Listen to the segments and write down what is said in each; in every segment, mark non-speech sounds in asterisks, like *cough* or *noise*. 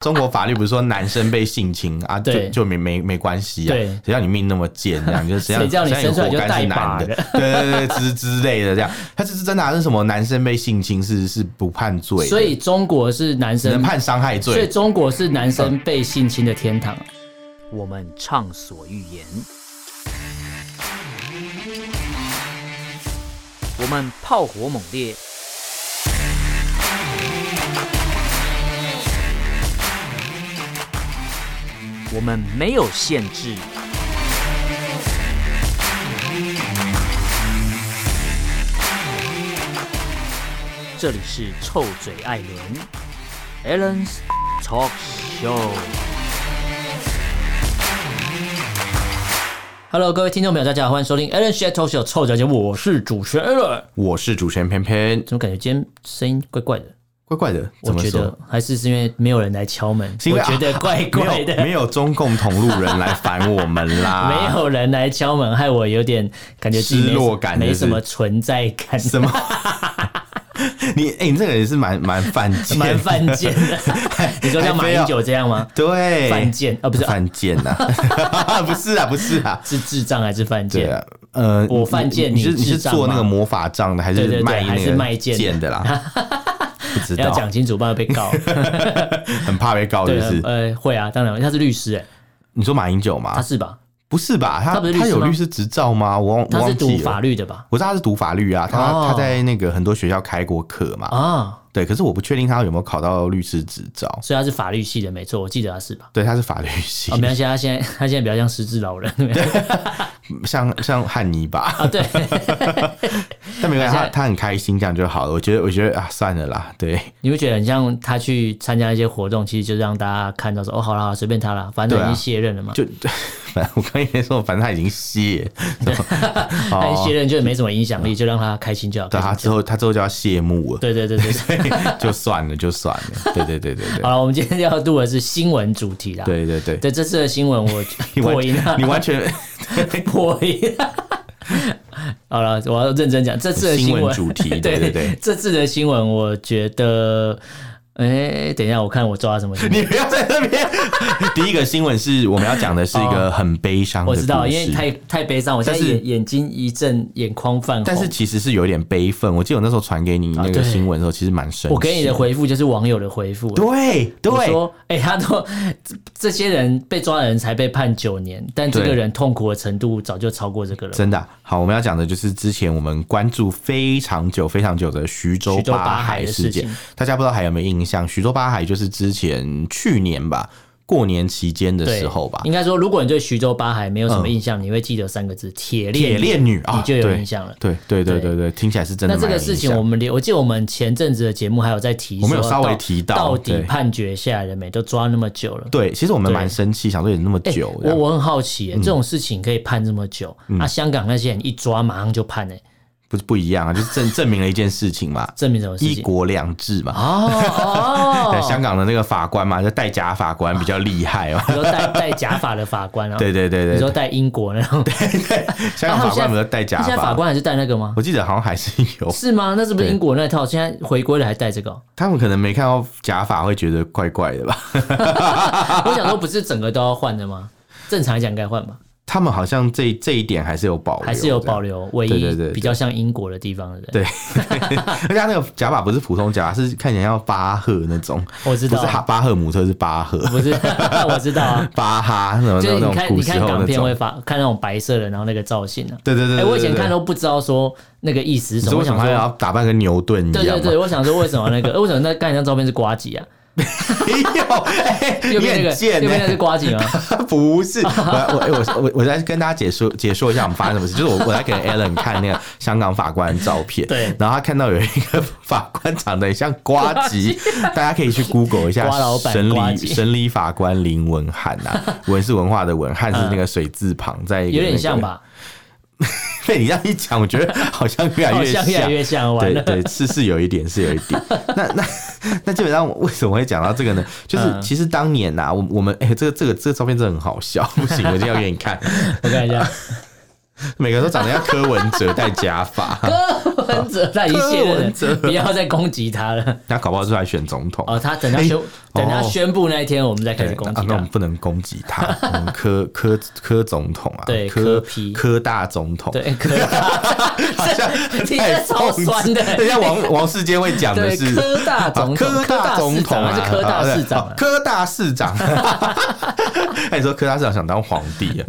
中国法律不是说男生被性侵啊，就就没没没关系啊？对，谁叫你命那么贱这样？就是谁叫你生出来就带男的？*laughs* 对对对，之之类的这样。他这是真的还是什么？男生被性侵是是不判罪，所以中国是男生能判伤害罪，所以中国是男生被性侵的天堂。我们畅所欲言，我们炮火猛烈。我们没有限制。这里是臭嘴艾伦 Allen's Talk Show。Hello，各位听众朋友，大家好，欢迎收听 Allen's Talk Show 臭嘴节目。我是主持人 Allen，我是主持人偏偏。怎么感觉今天声音怪怪的？怪怪的，怎么说？我觉得还是是因为没有人来敲门，是因为我觉得怪怪的。啊、没，有没有中共同路人来烦我们啦，*laughs* 没有人来敲门，害我有点感觉失落感，没什么存在感。什么？*laughs* 你哎、欸，你这个人是蛮蛮犯贱，蛮犯贱的。*laughs* 你说像马英九这样吗？对，犯贱啊，不是犯贱呐，不是啊，不是啊，是智障还是犯贱？对啊，呃，我犯贱，你是你是做那个魔法杖的，还是卖还是卖剑的啦？不知道要讲清楚，不然被告。*laughs* 很怕被告，就是呃，会啊，当然他是律师哎。你说马英九吗？他是吧？不是吧？他他有律师执照吗？我他是读法律的吧？我知道他是读法律啊，他他在那个很多学校开过课嘛。啊。对，可是我不确定他有没有考到律师执照，所以他是法律系的，没错，我记得他是吧？对，他是法律系。哦，没关系，他现在他现在比较像失智老人，*laughs* 像像汉尼吧？啊，对。*laughs* 但没关系，他他很开心，这样就好了。我觉得，我觉得啊，算了啦。对，你会觉得很像他去参加一些活动，其实就是让大家看到说，哦，好了，随便他了，反正已经卸任了嘛。就对，反正我刚才说，反正他已经卸，*laughs* 他卸任就没什么影响力，就让他开心就好。对，他之后他之后就要谢幕了。对对对对。*laughs* 就算了，就算了。对对对对对。好了，我们今天要录的是新闻主题啦。对对对。对这次的新闻，我破音了。你完全破音。好了，我要认真讲这次的新闻主题。*laughs* 对对对。这次的新闻，我觉得。哎、欸，等一下，我看我抓什么？你不要在那边。*laughs* 第一个新闻是我们要讲的是一个很悲伤我知道，因为太太悲伤，我现在眼眼睛一阵眼眶泛红。但是其实是有点悲愤。我记得我那时候传给你那个新闻的时候，其实蛮深。我给你的回复就是网友的回复。对对，说哎、欸，他说这些人被抓的人才被判九年，但这个人痛苦的程度早就超过这个了。真的、啊、好，我们要讲的就是之前我们关注非常久、非常久的徐州八海事件。大家不知道还有没有印象？徐州八海就是之前去年吧，过年期间的时候吧。应该说，如果你对徐州八海没有什么印象，嗯、你会记得三个字“铁链铁链女”，你就有印象了。对对对对对，听起来是真的。那这个事情，我们我记得我们前阵子的节目还有在提，我们有稍微提到，到底判决下来了没？都抓那么久了。对，其实我们蛮生气，想说也那么久。我我很好奇，这种事情可以判这么久，那香港那些人一抓马上就判呢？不是不一样啊，就是证证明了一件事情嘛，*laughs* 证明什么事情？一国两制嘛。哦哦，*laughs* 对，香港的那个法官嘛，就戴假法官比较厉害哦。*laughs* 你说戴戴假发的法官啊？对对对对。你说戴英国那种？对对。香港法官不是戴假发？现在法官还是戴那个吗？我记得好像还是有。是吗？那是不是英国那套？现在回归了还戴这个？他们可能没看到假发，会觉得怪怪的吧？我想说，不是整个都要换的吗？正常来讲应该换吧。他们好像这这一点还是有保留，还是有保留，唯一比较像英国的地方的人。*laughs* 对，而且他那个假发不是普通假发，是看起来像巴赫那种。我知道，不是哈巴赫姆特，是巴赫。不是，*laughs* 我知道啊，巴哈什么那种古时候那种。你看港片会发看那种白色的，然后那个造型啊。对对对。哎，我以前看都不知道说那个意思是什么。我想说要打扮跟牛顿一样。对对对，我想说为什么那个？为什么那看一张照片是瓜吉啊？没有，哎、欸，有点贱、欸。右边是瓜吉吗？*laughs* 不是，我我我我我来跟大家解说解说一下我们发生什么事。就是我我来给 Allen 看那个香港法官的照片，对，然后他看到有一个法官长得像瓜吉，大家可以去 Google 一下，审理审理法官林文翰呐，*laughs* 文是文化的文，汉是那个水字旁，在一个、那个、有点像吧。*laughs* 被你这样一讲，我觉得好像越来越像，越来越像。对对，是是有一点，是有一点。*laughs* 那那 *laughs* 那基本上为什么会讲到这个呢？就是其实当年呐，我我们哎，这个这个这个照片真的很好笑，不行，我一定要给你看。*laughs* 我看一下，*laughs* 每个人都长得像柯文哲戴假发。柯文哲在一切文哲，不要再攻击他了。他搞不好出来选总统哦。他等他宣等他宣布那一天，我们再开始攻击他。那我们不能攻击他。*laughs* 我们柯柯柯总统啊，对柯柯大总统，对柯 *laughs* 大，好像太超酸的。等下王王世坚会讲的是柯大总统，柯大总统还是柯大市长？柯大市长。那你说柯大市长想当皇帝啊？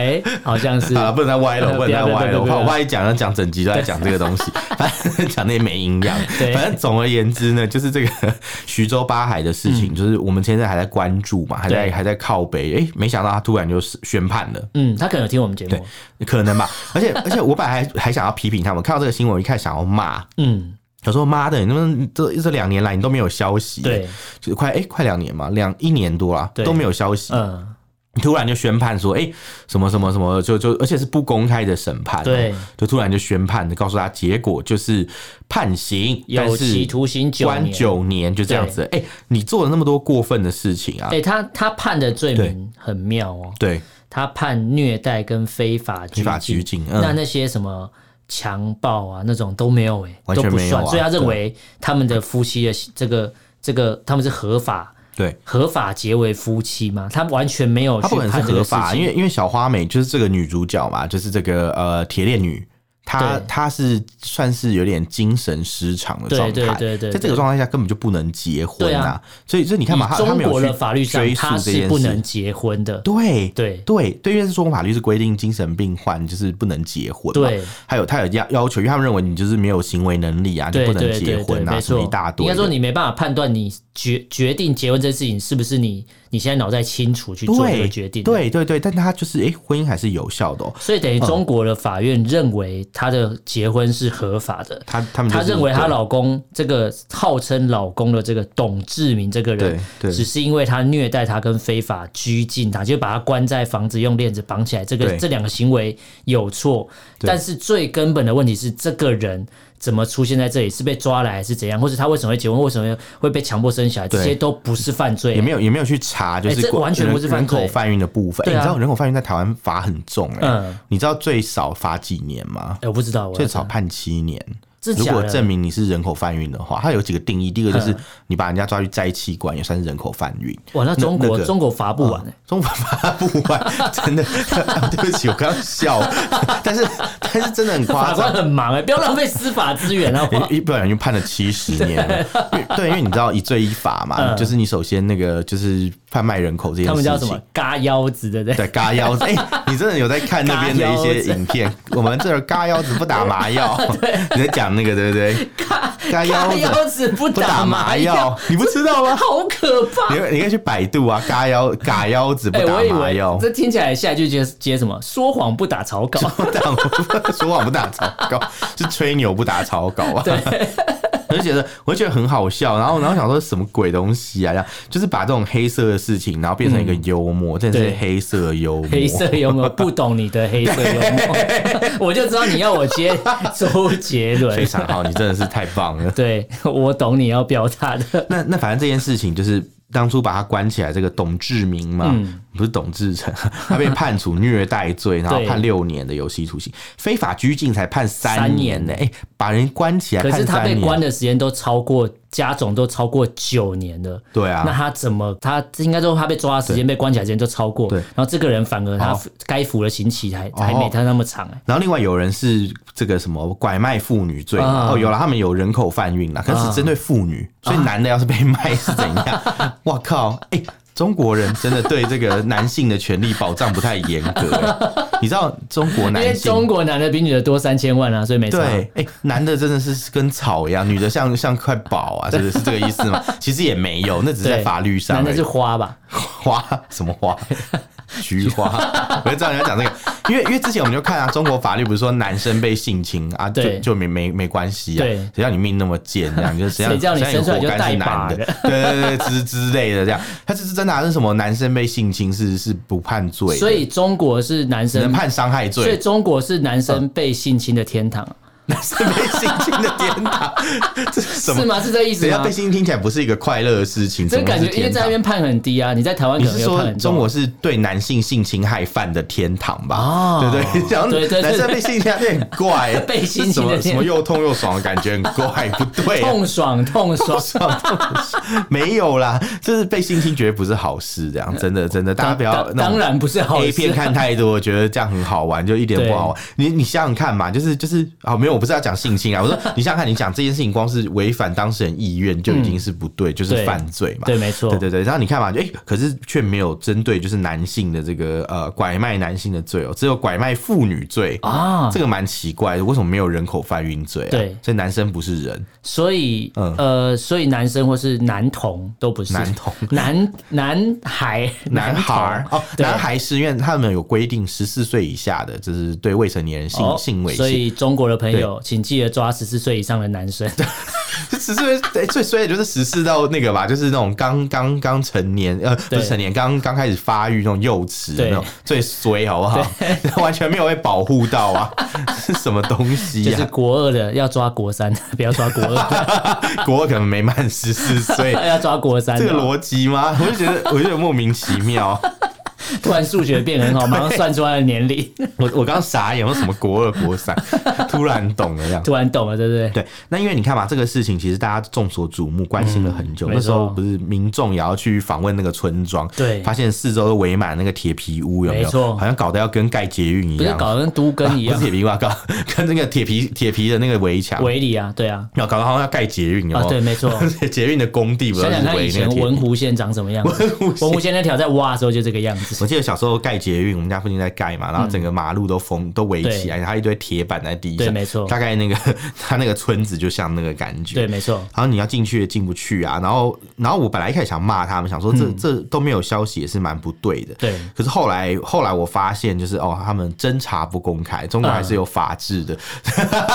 哎，好像是啊，*laughs* 不能再歪了，不能再歪了。我怕我怕一讲要讲整集都在讲这个东西，*laughs* 反正讲那些没营养。反正总而言之呢，就是这个 *laughs* 徐州八海的事情，就是我们现在还在关注嘛，还在还在靠北。哎，没想到他突然就是宣判了。嗯，他可能有听我们节目，可能吧。而且而且，我本来还还想要批评他们，看到这个新闻，我一开始想要骂。嗯。我说妈的，你们这这两年来你都没有消息，对，就是快哎快两年嘛，两一年多了都没有消息，嗯，突然就宣判说哎什么什么什么，就就而且是不公开的审判，对，就突然就宣判，告诉他结果就是判刑，有期徒刑九九年，就这样子。哎，你做了那么多过分的事情啊！哎，他他判的罪名很妙哦，对，他判虐待跟非法非法拘禁，那那些什么。强暴啊，那种都没有哎，完全没有，所以他认为他们的夫妻的这个这个他们是合法，对，合法结为夫妻嘛，他完全没有，他不可能是合法，因为因为小花美就是这个女主角嘛，就是这个呃铁链女。他他是算是有点精神失常的状态，对对对，在这个状态下根本就不能结婚啊，所以所以你看嘛，他中国的法律上他是不能结婚的，对对。对对，因为是中国法律是规定精神病患就是不能结婚，对，还有他有要要求，因为他们认为你就是没有行为能力啊，你不能结婚啊，什么一大堆，应该说你没办法判断你决决定结婚这件事情是不是你。你现在脑袋清楚去做这个决定，对对对，但他就是哎、欸，婚姻还是有效的哦。所以等于中国的法院认为她的结婚是合法的。她他们她认为她老公这个号称老公的这个董志明这个人，只是因为他虐待她跟非法拘禁她，就把她关在房子用链子绑起来，这个这两个行为有错。但是最根本的问题是这个人。怎么出现在这里？是被抓来还是怎样？或者他为什么会结婚？为什么会被强迫生小孩？这些都不是犯罪，也没有也没有去查，就是完全不是人口贩运的部分。你知道人口贩运在台湾罚很重哎，你知道最少罚几年吗？我不知道，最少判七年。如果证明你是人口贩运的话，它有几个定义。第一个就是你把人家抓去摘器官，也算是人口贩运。哇，那中国中国罚不完哎，中国罚不完，真的。*laughs* 对不起，我刚刚笑，*laughs* 但是但是真的很夸张，法官很忙哎，不要浪费司法资源啊！一不小心 *laughs* 判了七十年。对，因为你知道一罪一罚嘛，就是你首先那个就是贩卖人口这件事情，他们叫什么？嘎腰子对不对？对，嘎腰子。哎，你真的有在看那边的一些影片？我们这儿嘎腰子不打麻药，你在讲。那个对不对？嘎 *laughs* 嘎腰腰子不打麻药，你不知道吗？好可怕！你你可以去百度啊，嘎腰嘎腰子不打麻药。这听起来下一句接接什么？说谎不打草稿，说谎不打草稿，是吹牛不打草稿啊。对。我就觉得，我就觉得很好笑，然后，然后想说什么鬼东西啊？这样就是把这种黑色的事情，然后变成一个幽默，真的是黑色幽默。黑色幽默，不懂你的黑色幽默，*laughs* 我就知道你要我接 *laughs* 周杰伦。非常好，你真的是太棒了。对，我懂你要表达的。那那反正这件事情就是。当初把他关起来，这个董志明嘛，嗯、不是董志成，*laughs* 他被判处虐待罪，然后判六年的有期徒刑，非法拘禁才判三年呢。哎、欸，把人关起来，可是他被关的时间都超过。加总都超过九年了，对啊，那他怎么他应该说他被抓的时间被关起来时间都超过，对，然后这个人反而他该服的刑期还还没他那么长哎。然后另外有人是这个什么拐卖妇女罪哦，有了他们有人口贩运了，可是针对妇女，所以男的要是被卖是怎样？*laughs* 我靠，哎。中国人真的对这个男性的权利保障不太严格，*laughs* 你知道中国男性，因为中国男的比女的多三千万啊，所以没错。对，哎，男的真的是跟草一样，女的像像块宝啊，*laughs* 是不是是这个意思吗？其实也没有，那只是在法律上。男的是花吧？*laughs* 花什么花？菊花，*laughs* 我就知道你要讲这个，因为因为之前我们就看啊，中国法律不是说男生被性侵啊，就就没没没关系啊，谁叫你命那么贱这样，就是谁叫你生出来就带男的，对对对之之类的这样，他这是真的还是什么男生被性侵是是不判罪，所以中国是男生能判伤害罪，所以中国是男生被性侵的天堂。男生被性侵的天堂，*laughs* 这是什么？是吗？是这意思吗？被性侵听起来不是一个快乐的事情，这感觉因为在那边判很低啊。你在台湾可能有判很多。中国是对男性性侵害犯的天堂吧？哦，对对，这样对对，男生被性侵害很怪，*laughs* 被性侵的什么又痛又爽的感觉很怪，不对，*laughs* 痛爽痛爽痛爽，*laughs* 没有啦，就是被性侵绝对不是好事，这样 *laughs* 真的真的，大家不要当然不是好事。A 片看太多，觉得这样很好玩，就一点不好玩。你你想想看嘛，就是就是啊，没有，我不是要讲性侵啊，我说 *laughs* 你想想看，你讲这件事情，光是违反当事人意愿就已经是不对，就是犯罪嘛。对，没错。对对对，然后你看嘛，哎，可是却没有针对就是男性的这个呃拐卖男性的罪哦，只有拐卖妇女罪啊，这个蛮奇怪的，为什么没有人口贩运罪啊？对，所以男生不是人，所以呃，所以男生或是男童都不是男童，*laughs* 男男孩 *laughs* 男孩哦，男孩是因为他们有规定十四岁以下的，就是对未成年人性性猥亵，所以中国的朋友请记得抓十四岁以上的男生。*laughs* 十四岁哎，最衰的就是十四到那个吧，就是那种刚刚刚成年呃，不是成年，刚刚开始发育那种幼齿的那种最衰，好不好？完全没有被保护到啊！是什么东西？就是国二的要抓国三，不要抓国二。国二可能没满十四岁，*laughs* 要抓国三，这个逻辑吗？我就觉得，我就觉得莫名其妙。*laughs* 突然数学变很好，马上算出来的年龄。*laughs* 我我刚傻眼，有什么国二国三？*laughs* 突然懂了这样，突然懂了，对不对？对。那因为你看嘛，这个事情其实大家众所瞩目，关心了很久。那时候不是民众也要去访问那个村庄，对，发现四周都围满那个铁皮屋，有没有？好像搞得要跟盖捷运一样，不是搞得跟都更一样？不是铁皮屋，搞跟那个铁皮铁皮的那个围墙围里啊，对啊，要搞得好像要盖捷运啊，对，没错，捷运的工地。想想看以前文湖线长什么样子？文湖线那条在挖的时候就这个样子。我记得小时候盖。捷运，我们家附近在盖嘛，然后整个马路都封都围起来，然后一堆铁板在地上，对，没错。大概那个 *laughs* 他那个村子就像那个感觉，对，没错。然后你要进去也进不去啊，然后然后我本来一开始想骂他们，想说这这都没有消息也是蛮不对的，对。可是后来后来我发现就是哦，他们侦查不公开，中国还是有法治的。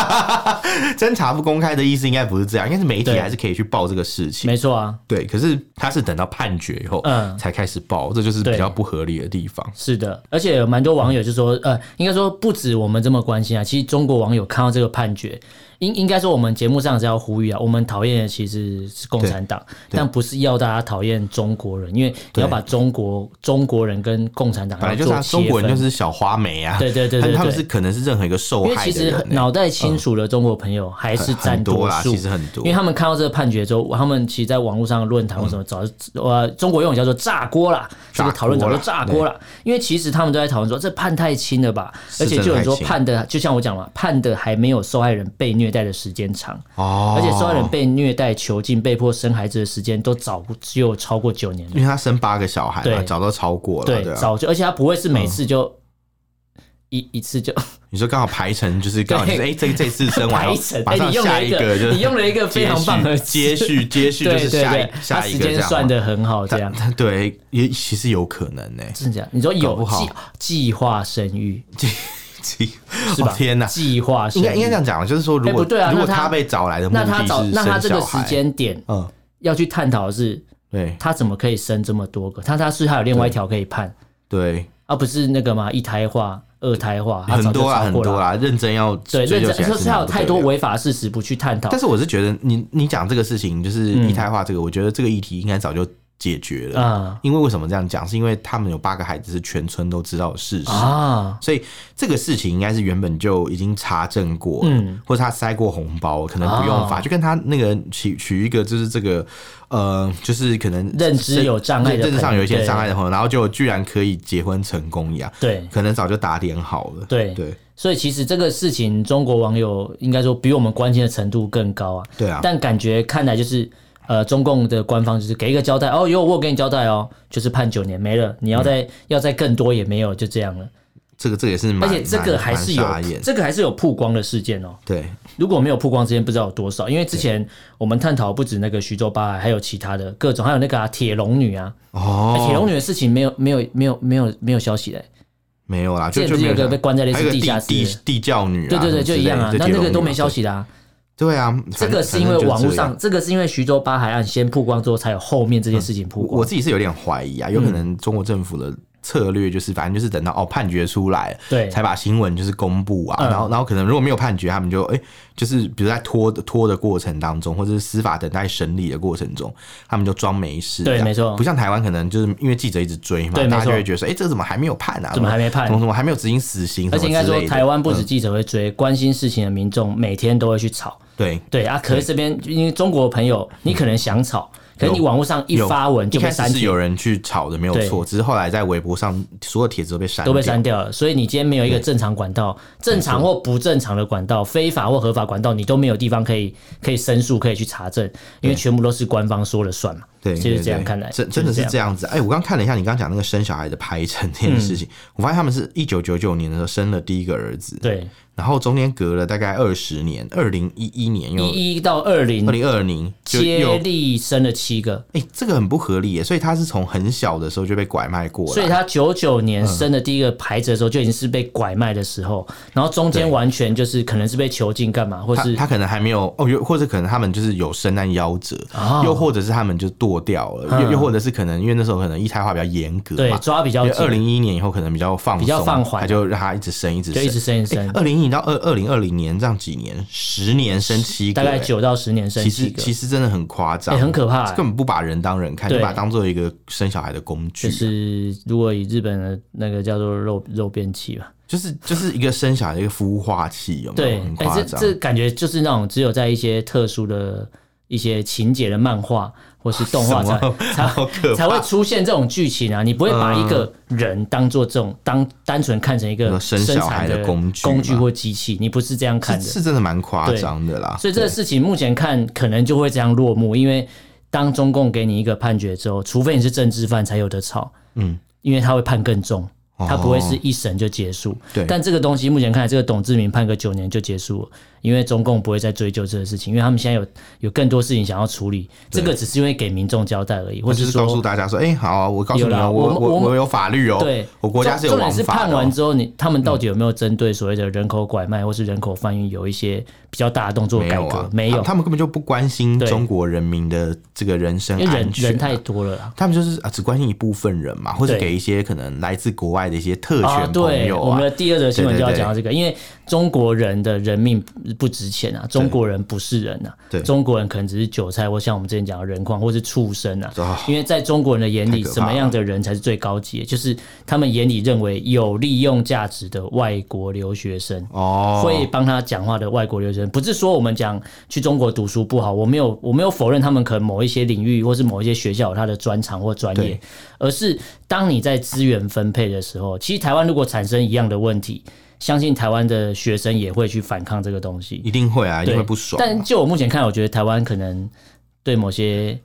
*laughs* 侦查不公开的意思应该不是这样，应该是媒体还是可以去报这个事情，没错啊。对，可是他是等到判决以后，嗯，才开始报，这就是比较不合理别的地方。是的，而且有蛮多网友就说，呃，应该说不止我们这么关心啊，其实中国网友看到这个判决。应应该说，我们节目上是要呼吁啊，我们讨厌的其实是共产党，但不是要大家讨厌中国人，因为你要把中国中国人跟共产党本来就是中国人就是小花梅啊，对对对对，他们是可能是任何一个受害的人。因为其实脑袋清楚的中国朋友还是占多数，其实很多，因为他们看到这个判决之后，他们其实在网络上论坛或什么早呃中国用语叫做炸锅了，这个讨论早就炸锅了，因为其实他们都在讨论说这判太轻了吧，而且就有人说判的就像我讲嘛，判的还没有受害人被虐待的时间长。哦，而且受害人被虐待、囚禁、被迫生孩子的时间都早只有超过九年了，因为他生八个小孩，对，早都超过了，对，早就，而且他不会是每次就一一次就，*laughs* 你说刚好排成就是刚好哎，这这次生完，马上下一个，*laughs* 就你用了一个非常棒的接续，接续就是下下一个，时间算的很好，这样。对，也其实有可能呢，真的，你说有计计划生育。*laughs* 是吧？天哪！计划应该应该这样讲，就是说，如果对啊，如果他被找来的目的是生小孩，那他这个时间点，嗯，要去探讨的是，对，他怎么可以生这么多个？他他是还有另外一条可以判，对，而不是那个嘛，一胎化、二胎化，很多啊，很多啊，认真要对认真，就是他有太多违法事实不去探讨。但是我是觉得，你你讲这个事情，就是一胎化这个，我觉得这个议题应该早就。解决了。嗯！因为为什么这样讲？是因为他们有八个孩子是全村都知道的事实。啊，所以这个事情应该是原本就已经查证过，嗯，或者他塞过红包，可能不用罚，就跟他那个取取一个就是这个呃，就是可能认知有障碍，认知上有一些障碍的朋友，然后就居然可以结婚成功一样，对，可能早就打点好了，对。对。所以其实这个事情，中国网友应该说比我们关心的程度更高啊，对啊，但感觉看来就是。呃，中共的官方就是给一个交代哦，有我有给你交代哦，就是判九年没了，你要再、嗯、要再更多也没有，就这样了。这个这个也是，而且这个还是有这个还是有曝光的事件哦。对，如果没有曝光之前，不知道有多少，因为之前我们探讨不止那个徐州八孩，还有其他的各种，还有那个铁、啊、龙女啊。哦，铁龙女的事情没有没有没有没有没有消息嘞，没有啦，就是有个被关在类似地下室地地窖女、啊，对对对，就一样啊，那那个都没消息的啊。对啊，这个是因为网络上，这，个是因为徐州八海岸先曝光之后，才有后面这件事情曝光。我，我自己是有点怀疑啊，有可能中国政府的策略就是，反正就是等到哦判决出来，对，才把新闻就是公布啊。然后，然后可能如果没有判决，他们就哎，就是比如在拖的拖的过程当中，或者是司法等待审理的过程中，他们就装没事。对，没错。不像台湾，可能就是因为记者一直追嘛，大家就会觉得说，哎，这个怎么还没有判啊？怎么还没判？怎么怎么还没有执行死刑？而且应该说，台湾不止记者会追，关心事情的民众每天都会去吵。对对啊，可是这边因为中国朋友，你可能想吵。可是你网络上一发文就被删，是有人去炒的，没有错。只是后来在微博上所有帖子都被删，都被删掉了。所以你今天没有一个正常管道，正常或不正常的管道，非法或合法管道，你都没有地方可以可以申诉，可以去查证，因为全部都是官方说了算嘛。对，就是这样看来，真真的是这样子。哎，我刚看了一下你刚刚讲那个生小孩的排程这件事情，我发现他们是一九九九年的时候生了第一个儿子。对。然后中间隔了大概二十年，二零一一年又一一到二零二零二零接力生了七个，哎，这个很不合理耶，所以他是从很小的时候就被拐卖过了，所以他九九年生的第一个孩子的时候就已经是被拐卖的时候，然后中间完全就是可能是被囚禁干嘛，或是他可能还没有哦，又或者可能他们就是有生但夭折，又或者是他们就剁掉了，又又或者是可能因为那时候可能一胎化比较严格，对，抓比较紧，二零一一年以后可能比较放比较放缓，他就让他一直生一直生。一直生一直生，二零一到二二零二零。年这样几年，十年生七个，大概九到十年生七个，其实其实真的很夸张，很可怕，根本不把人当人看，就把它当做一个生小孩的工具。就是如果以日本的那个叫做肉肉便器吧，就是就是一个生小孩的一个孵化器，有没有？对，很夸张。这感觉就是那种只有在一些特殊的一些情节的漫画。或是动画才 *laughs* 才才会出现这种剧情啊！你不会把一个人当做这种当单纯看成一个生小孩的工具工具或机器，你不是这样看的，是真的蛮夸张的啦。所以这个事情目前看可能就会这样落幕，因为当中共给你一个判决之后，除非你是政治犯才有的吵，嗯，因为他会判更重。他不会是一审就结束，对。但这个东西目前看来，这个董志明判个九年就结束了，因为中共不会再追究这个事情，因为他们现在有有更多事情想要处理，这个只是因为给民众交代而已，或者是告诉大家说，哎，好，我告诉你哦，我我我有法律哦，对，我国家是有王法的。重点是判完之后，你他们到底有没有针对所谓的人口拐卖或是人口贩运有一些比较大的动作改革？没有，他们根本就不关心中国人民的这个人身安全，人太多了，他们就是啊，只关心一部分人嘛，或者给一些可能来自国外的一些特权。啊，对，我们的第二则新闻就要讲到这个，因为中国人的人命不值钱啊，中国人不是人呐，对，中国人可能只是韭菜，或像我们之前讲的人矿，或是畜生啊。因为在中国人的眼里，什么样的人才是最高级的？就是他们眼里认为有利用价值的外国留学生哦，会帮他讲话的外国留学生，不是说我们讲去中国读书不好，我没有我没有否认他们可能某一些领域或是某一些学校有他的专长或专业，而是当你在资源分配的时候，其实台湾如果产生一样的问题，相信台湾的学生也会去反抗这个东西，一定会啊，一定会不爽。但就我目前看，我觉得台湾可能对某些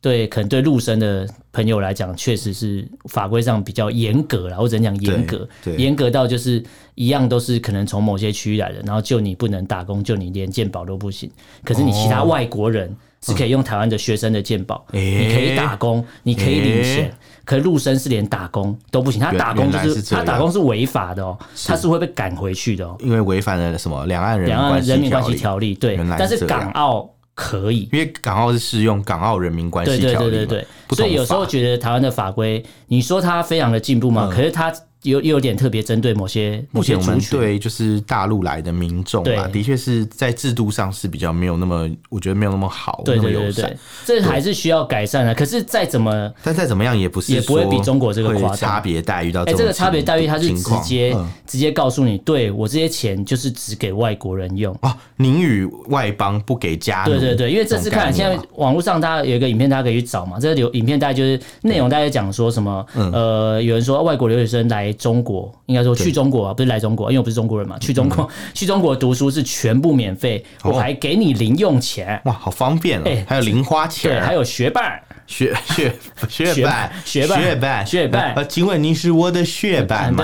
对可能对陆生的朋友来讲，确实是法规上比较严格啦，或者讲严格，严格到就是一样都是可能从某些区域来的，然后就你不能打工，就你连健保都不行。可是你其他外国人是可以用台湾的学生的健保，你可以打工，你可以领钱。可是陆生是连打工都不行，他打工就是，是他打工是违法的哦，他是会被赶回去的哦，因为违反了什么两岸人两岸人民关系条例，对，但是港澳可以，因为港澳是适用港澳人民关系条例，对对对对对，所以有时候觉得台湾的法规，你说它非常的进步嘛，嗯、可是它。有有点特别针对某些目前我们对就是大陆来的民众啊，的确是在制度上是比较没有那么，我觉得没有那么好，对对对对，这还是需要改善的。可是再怎么，但再怎么样也不是也不会比中国这个夸张，差别待遇到哎，这个差别待遇它是直接直接告诉你，对我这些钱就是只给外国人用哦，宁与外邦不给家。对对对，因为这次看现在网络上大家有一个影片，大家可以去找嘛。这个留影片大概就是内容，大家讲说什么呃，有人说外国留学生来中国。应该说去中国啊，不是来中国，因为我不是中国人嘛。去中国，去中国读书是全部免费，我还给你零用钱。哇，好方便哦！还有零花钱，对，还有学伴，学学学伴，学伴，*laughs* 学伴，学伴。请问你是我的学伴吗？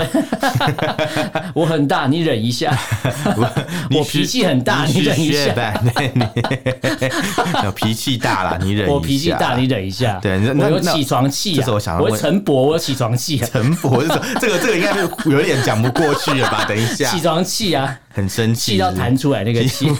*laughs* 我很大，你忍一下。*laughs* 我脾气很大，你忍一下。脾气大了，你忍。我脾气大，你忍一下。对，我有起床气啊！我陈博，我有起床气。陈博，这个这个应该是有点讲不过去了吧？等一下，起床气啊，很生气，气到弹出来那个气。*laughs*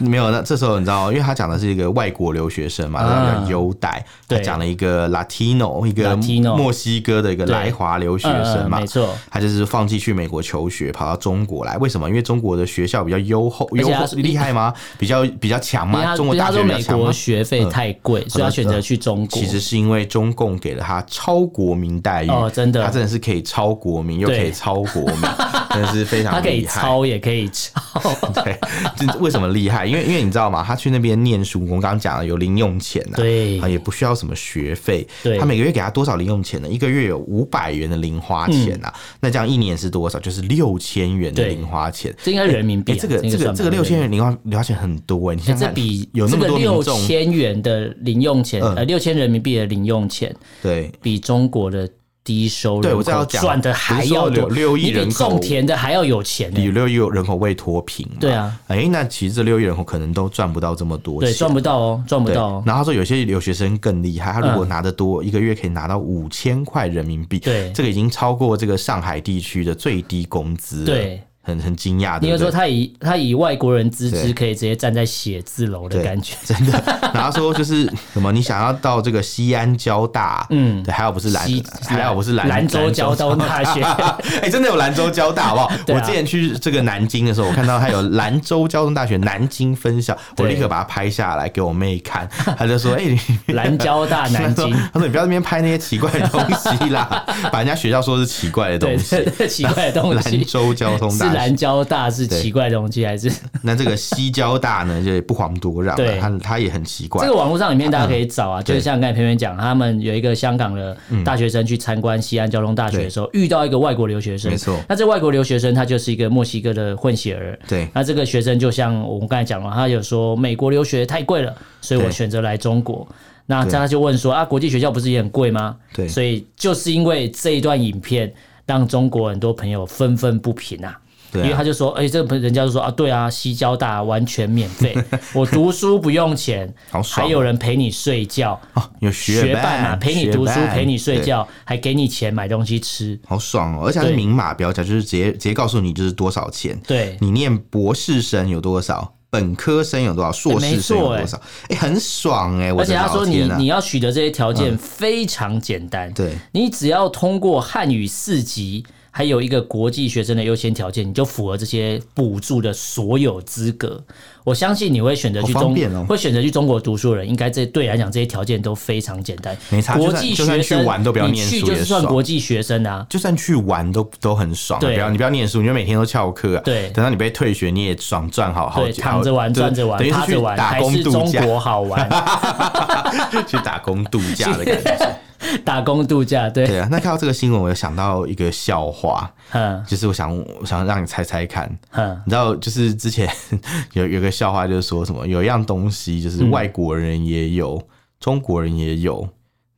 没有，那这时候你知道，因为他讲的是一个外国留学生嘛，他叫优待，他讲了一个 Latino，一个墨西哥的一个来华留学生嘛，没错，他就是放弃去美国求学，跑到中国来，为什么？因为中国的学校比较优厚，优厚厉害吗？*laughs* 比较比较强吗？中国大学比较强吗？学费太贵，所以他选择去中国。其实是因为中共给了他超国民待遇，哦，真的，他真的是可以超国民，又可以超国民，*laughs* 真的是非常厉害。他可以超也可以超，*laughs* 对，这为什么厉害？因为因为你知道吗？他去那边念书，我们刚刚讲了有零用钱呐，对，啊，也不需要什么学费，对，他每个月给他多少零用钱呢？一个月有五百元的零花钱呐，那这样一年是多少？就是六千元的零花钱，这应该人民币。这个这个这个六千元零花零花钱很多哎，你现在比有那么多六千元的零用钱，呃，六千人民币的零用钱，对，比中国的。低收入我这样讲赚的还要多，六亿人口种田的还要有钱，比六亿人口未脱贫。对啊，哎，那其实这六亿人口可能都赚不到这么多钱，对，赚不到哦，赚不到哦。然后他说有些留学生更厉害，他如果拿得多，一个月可以拿到五千块人民币，对，这个已经超过这个上海地区的最低工资了。对。很很惊讶的，应该说他以他以外国人资质可以直接站在写字楼的感觉，*laughs* 真的。然后说就是什么，你想要到这个西安交大，嗯，对，还有不是兰，还有不是兰兰州交通大。学，*laughs* 哎，真的有兰州交大好不好？我之前去这个南京的时候，我看到他有兰州交通大学南京分校，我立刻把它拍下来给我妹看，他就说，哎，*laughs* 兰交大南京，他说你不要在那边拍那些奇怪的东西啦，把人家学校说是奇怪的东西，奇怪的东西，兰州交通大学。南交大是奇怪的东西还是？那这个西交大呢，就不遑多让。对，他他也很奇怪。这个网络上里面大家可以找啊，就是像刚才偏偏讲，他们有一个香港的大学生去参观西安交通大学的时候，遇到一个外国留学生。没错，那这外国留学生他就是一个墨西哥的混血儿。对，那这个学生就像我们刚才讲了，他有说美国留学太贵了，所以我选择来中国。那他就问说啊，国际学校不是也很贵吗？对，所以就是因为这一段影片，让中国很多朋友愤愤不平啊。因为他就说，哎、欸，这个人家就说啊，对啊，西交大完全免费，*laughs* 我读书不用钱，还有人陪你睡觉，哦、有学伴啊，陪你读书，陪你睡觉，还给你钱买东西吃，好爽哦！而且还是明码标价，就是直接直接告诉你就是多少钱。对，你念博士生有多少，本科生有多少，硕士生有多少，哎、欸，很爽哎！而且他说你你要取得这些条件非常简单，嗯、对，你只要通过汉语四级。还有一个国际学生的优先条件，你就符合这些补助的所有资格。我相信你会选择去中，哦、会选择去中国读书的人，应该这对来讲这些条件都非常简单。没差，国际学生去玩都不要念书，就是算国际学生啊。就算去玩都都很爽，对，不要你不要念书，你就每天都翘课啊。对，等到你被退学，你也爽赚好好。对，躺着玩，赚着玩，趴着玩，打工度假，还是中国好玩。*laughs* 去打工度假的感觉。*laughs* 打工度假，对对啊。那看到这个新闻，我有想到一个笑话，嗯，就是我想我想让你猜猜看，嗯，你知道，就是之前 *laughs* 有有个笑话，就是说什么有一样东西，就是外国人也有，嗯、中国人也有，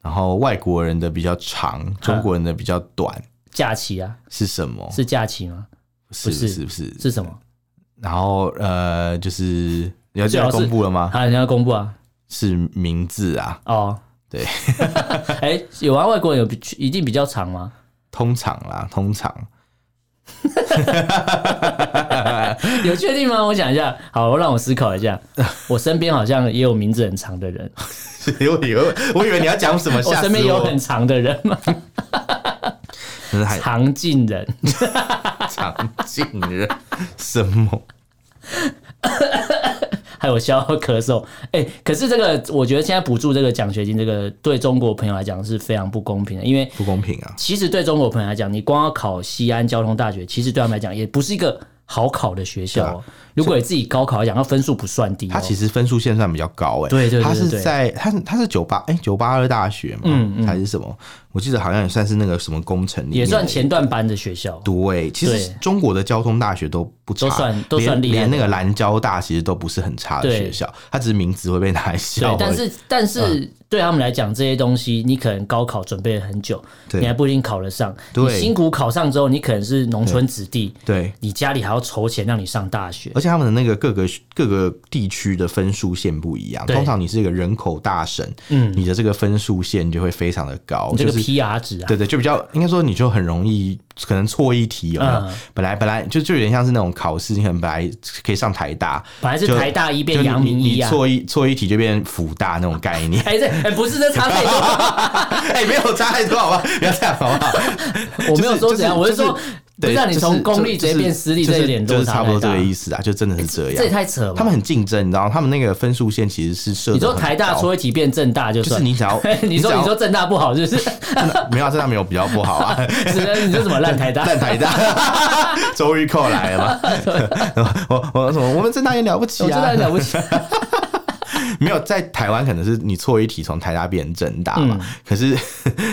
然后外国人的比较长，中国人的比较短，假期啊？是什么？是假期吗？不是，是不是？是什么？然后呃，就是你要要公布了吗？啊，你要公布啊？是名字啊？哦。对，*laughs* 哎，有啊，外国人有比一定比较长吗？通常啦，通常。*laughs* 有确定吗？我想一下，好，让我思考一下。我身边好像也有名字很长的人。我以为，我以为你要讲什么？*laughs* 我身边有很长的人吗？*laughs* 长进人，长进人，什么？还有消咳嗽，哎、欸，可是这个我觉得现在补助这个奖学金，这个对中国朋友来讲是非常不公平的，因为不公平啊。其实对中国朋友来讲，你光要考西安交通大学，其实对他们来讲也不是一个好考的学校，喔。如果你自己高考来讲，他分数不算低，他其实分数线算比较高，哎，对对，他是在他他是九八哎九八二大学嘛，嗯嗯还是什么？我记得好像也算是那个什么工程，也算前段班的学校。对，其实中国的交通大学都不差，都算都算厉害，连那个兰交大其实都不是很差的学校，它只是名字会被拿来笑。但是但是对他们来讲，这些东西你可能高考准备了很久，你还不一定考得上。你辛苦考上之后，你可能是农村子弟，对，你家里还要筹钱让你上大学，而且他们的那个各个各个地区的分数线不一样。通常你是一个人口大省，嗯，你的这个分数线就会非常的高，就是。PR 值啊，对对，就比较应该说你就很容易可能错一题有没有？嗯、本来本来就就有点像是那种考试，你可能本来可以上台大，本来是台大一变阳明一啊，错一错一题就变辅大那种概念。*laughs* 哎，这哎不是这差太多，*laughs* 哎没有差太多，好不好？不要这样好不好？*laughs* 我没有说怎样，我是说。对，让你从公立直接变私立，这一点就是差不多这个意思啊，就真的是这样。这也太扯了。他们很竞争，你知道，他们那个分数线其实是设。你说台大错一题变正大，就是你只 *laughs* 要你说你说正大不好，就 *laughs* 是没有正大没有比较不好啊。*laughs* 是，你说什么烂台大？烂台大，终于扣来了吗？我我什么？我们正大也了不起啊，正大也了不起。没有在台湾，可能是你错一题从台大变成政大嘛。嗯、可是，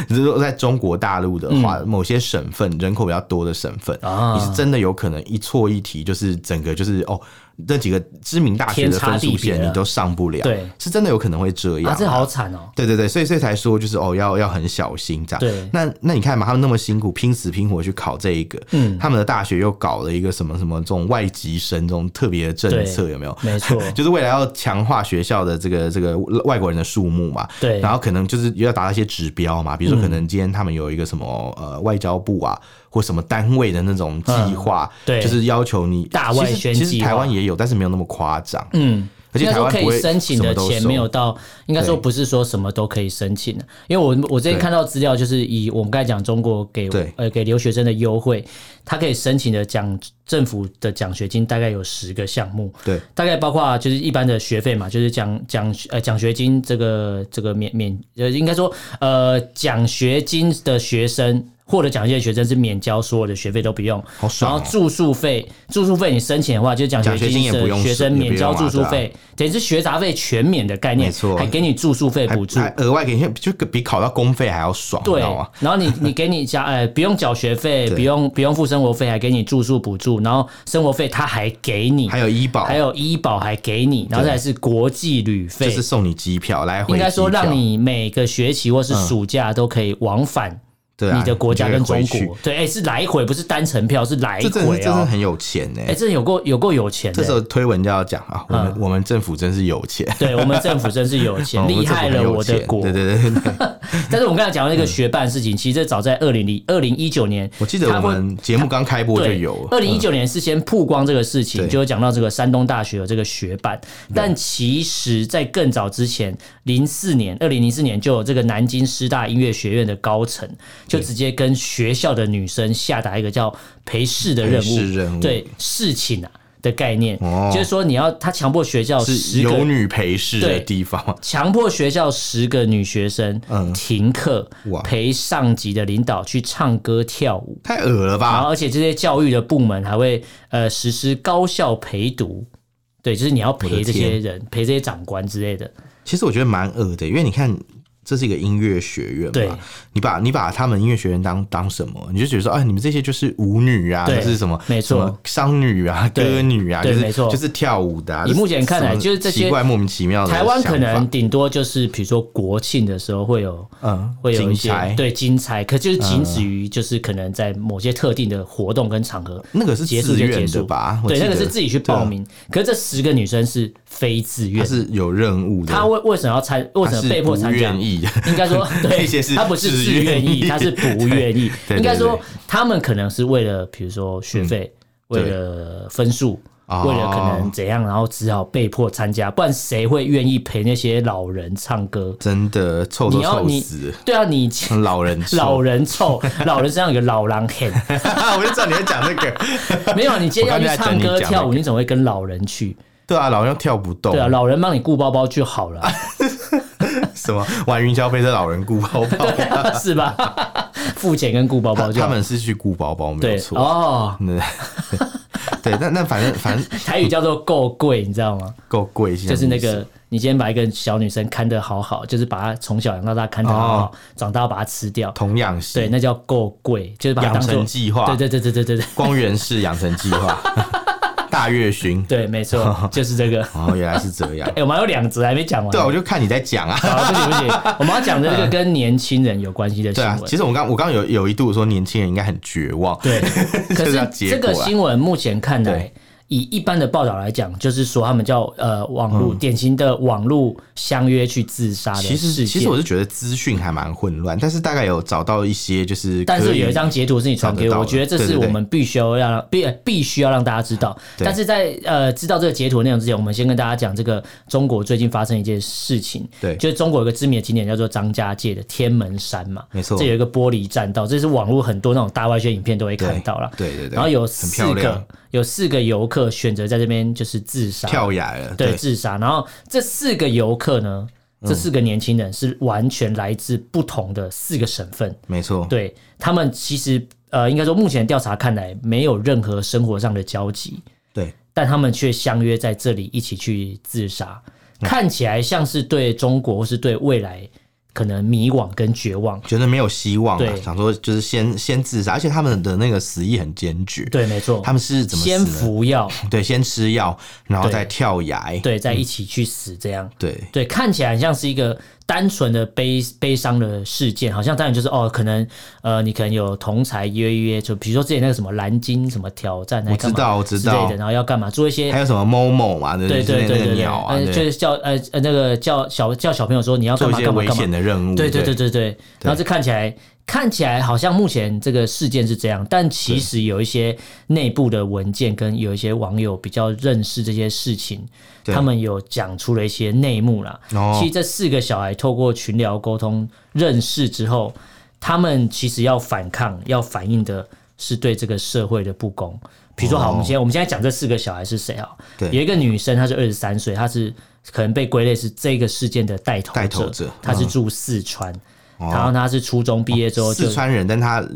如果在中国大陆的话，嗯、某些省份人口比较多的省份，啊、你是真的有可能一错一题，就是整个就是哦。那几个知名大学的分数线你都上不了，对，是真的有可能会这样，这好惨哦。对对对，所以所以才说就是哦，要要很小心这样。对，那那你看嘛，他们那么辛苦，拼死拼活去考这一个，嗯，他们的大学又搞了一个什么什么这种外籍生这种特别的政策，有没有？没错，*laughs* 就是为了要强化学校的这个这个外国人的数目嘛。对，然后可能就是要达到一些指标嘛，比如说可能今天他们有一个什么呃外交部啊。或什么单位的那种计划，嗯，对，就是要求你大外宣。其实台湾也有，但是没有那么夸张。嗯。应该说可以申请的钱没有到，应该说不是说什么都可以申请的，因为我我之前看到资料，就是以我们刚才讲中国给呃给留学生的优惠，他可以申请的奖政府的奖学金大概有十个项目，对，大概包括就是一般的学费嘛，就是奖奖呃奖学金这个这个免免呃应该说呃奖学金的学生。获得奖学金的学生是免交所有的学费都不用，好爽哦、然后住宿费，住宿费你申请的话，就是奖学金的学生免交住宿费，等于是学杂费全免的概念，没错，还给你住宿费补助，额外给你，就比考到公费还要爽，对，然后你你给你加，呃，不用缴学费，*laughs* 不用不用付生活费，还给你住宿补助，然后生活费他还给你，还有医保，还有医保还给你，然后再是国际旅费，就是送你机票来回，应该说让你每个学期或是暑假都可以往返。对你的国家跟中国，对，哎，是来回，不是单程票，是来回啊！这真的很有钱呢，哎，这有够有够有钱。这时候推文就要讲啊，我们我们政府真是有钱，对我们政府真是有钱，*laughs* 厉害了我的国。对对对。*laughs* 但是我们刚才讲的那个学办事情，其实这早在二零零二零一九年，我记得我们节目刚开播就有。二零一九年是先曝光这个事情，就有讲到这个山东大学的这个学办，但其实在更早之前，零四年二零零四年就有这个南京师大音乐学院的高层就直接跟。学校的女生下达一个叫陪侍的任务，对侍寝啊的概念，哦、就是说你要他强迫学校十个有女陪侍的地方，*laughs* 强迫学校十个女学生停课，嗯、陪上级的领导去唱歌跳舞，太恶了吧！而且这些教育的部门还会呃实施高校陪读，对，就是你要陪这些人，陪这些长官之类的。其实我觉得蛮恶的，因为你看。这是一个音乐学院嘛？对，你把你把他们音乐学院当当什么？你就觉得说，哎，你们这些就是舞女啊，就是什么？没错，商女啊，歌女啊，就是没错，就是跳舞的。以目前看来，就是这些奇怪莫名其妙的。台湾可能顶多就是，比如说国庆的时候会有，嗯，会有一些对精彩，可就是仅止于就是可能在某些特定的活动跟场合，那个是结束就结束吧？对，那个是自己去报名。可是这十个女生是非自愿，是有任务的。他为为什么要参？为什么被迫参加？愿意？应该说。*laughs* 对，他不是自愿意，他是不愿意。*laughs* 应该说，他们可能是为了，比如说学费，为了分数，为了可能怎样，然后只好被迫参加。不然谁会愿意陪那些老人唱歌？真的臭都臭死！对啊，你老 *laughs* 人老人臭，老人身上有个老狼很。我就知道你在讲那个。没有，你今天要去唱歌跳舞，你怎么会跟老人去？对啊，老人跳不动。对啊，老人帮你顾包包就好了。*laughs* 什么玩云霄飞车？老人顾包包 *laughs* 是吧？付钱跟顾包包，他们是去顾包包，没有错哦。对，*laughs* 那那反正反正台语叫做够贵，你知道吗？够贵，就是那个你今天把一个小女生看得好好，就是把她从小养到大看得好好，长大把她吃掉，童养媳，对，那叫够贵，就是把养成计划，对对对对对对对，光源式养成计划。大月旬，对，没错，*laughs* 就是这个。哦，原来是这样。*laughs* 哎，我们还有两则还没讲完。对啊，我就看你在讲啊。不行不行，*laughs* 我们要讲的这个跟年轻人有关系的新闻。其实我刚我刚刚有有一度说年轻人应该很绝望。对，可是这个新闻目前看来以一般的报道来讲，就是说他们叫呃网络、嗯、典型的网络相约去自杀的事件。其实我是觉得资讯还蛮混乱，但是大概有找到一些就是，但是有一张截图是你传给我，我觉得这是我们必须要让必必须要让大家知道。但是在呃知道这个截图内容之前，我们先跟大家讲这个中国最近发生一件事情。对，就是中国有个知名的景点叫做张家界的天门山嘛，没错，这有一个玻璃栈道，这是网络很多那种大外宣影片都会看到了。对对对，然后有四个。有四个游客选择在这边就是自杀跳崖了，对，自杀。然后这四个游客呢，这四个年轻人是完全来自不同的四个省份，没错。对，他们其实呃，应该说目前调查看来没有任何生活上的交集，对，但他们却相约在这里一起去自杀，看起来像是对中国或是对未来。可能迷惘跟绝望，觉得没有希望，了，想说就是先先自杀，而且他们的那个死意很坚决，对，没错，他们是怎么死先服药，*laughs* 对，先吃药，然后再跳崖，对，再一起去死，这样，对，对，看起来像是一个。单纯的悲悲伤的事件，好像当然就是哦，可能呃，你可能有同才约约，就比如说之前那个什么蓝鲸什么挑战，我知道，我知道，然后要干嘛做一些，还有什么某某嘛，对对对对对，鸟啊，就是叫呃呃那个叫小叫小朋友说你要干嘛干嘛干嘛，危险的任务，对对。对对对，然后这看起来。看起来好像目前这个事件是这样，但其实有一些内部的文件跟有一些网友比较认识这些事情，他们有讲出了一些内幕啦。哦、其实这四个小孩透过群聊沟通认识之后，他们其实要反抗、要反映的是对这个社会的不公。比如说，好，我们现在我们现在讲这四个小孩是谁啊？对，有一个女生，她是二十三岁，她是可能被归类是这个事件的带头者，带头者，她是住四川。然后他是初中毕业之后四川人，但他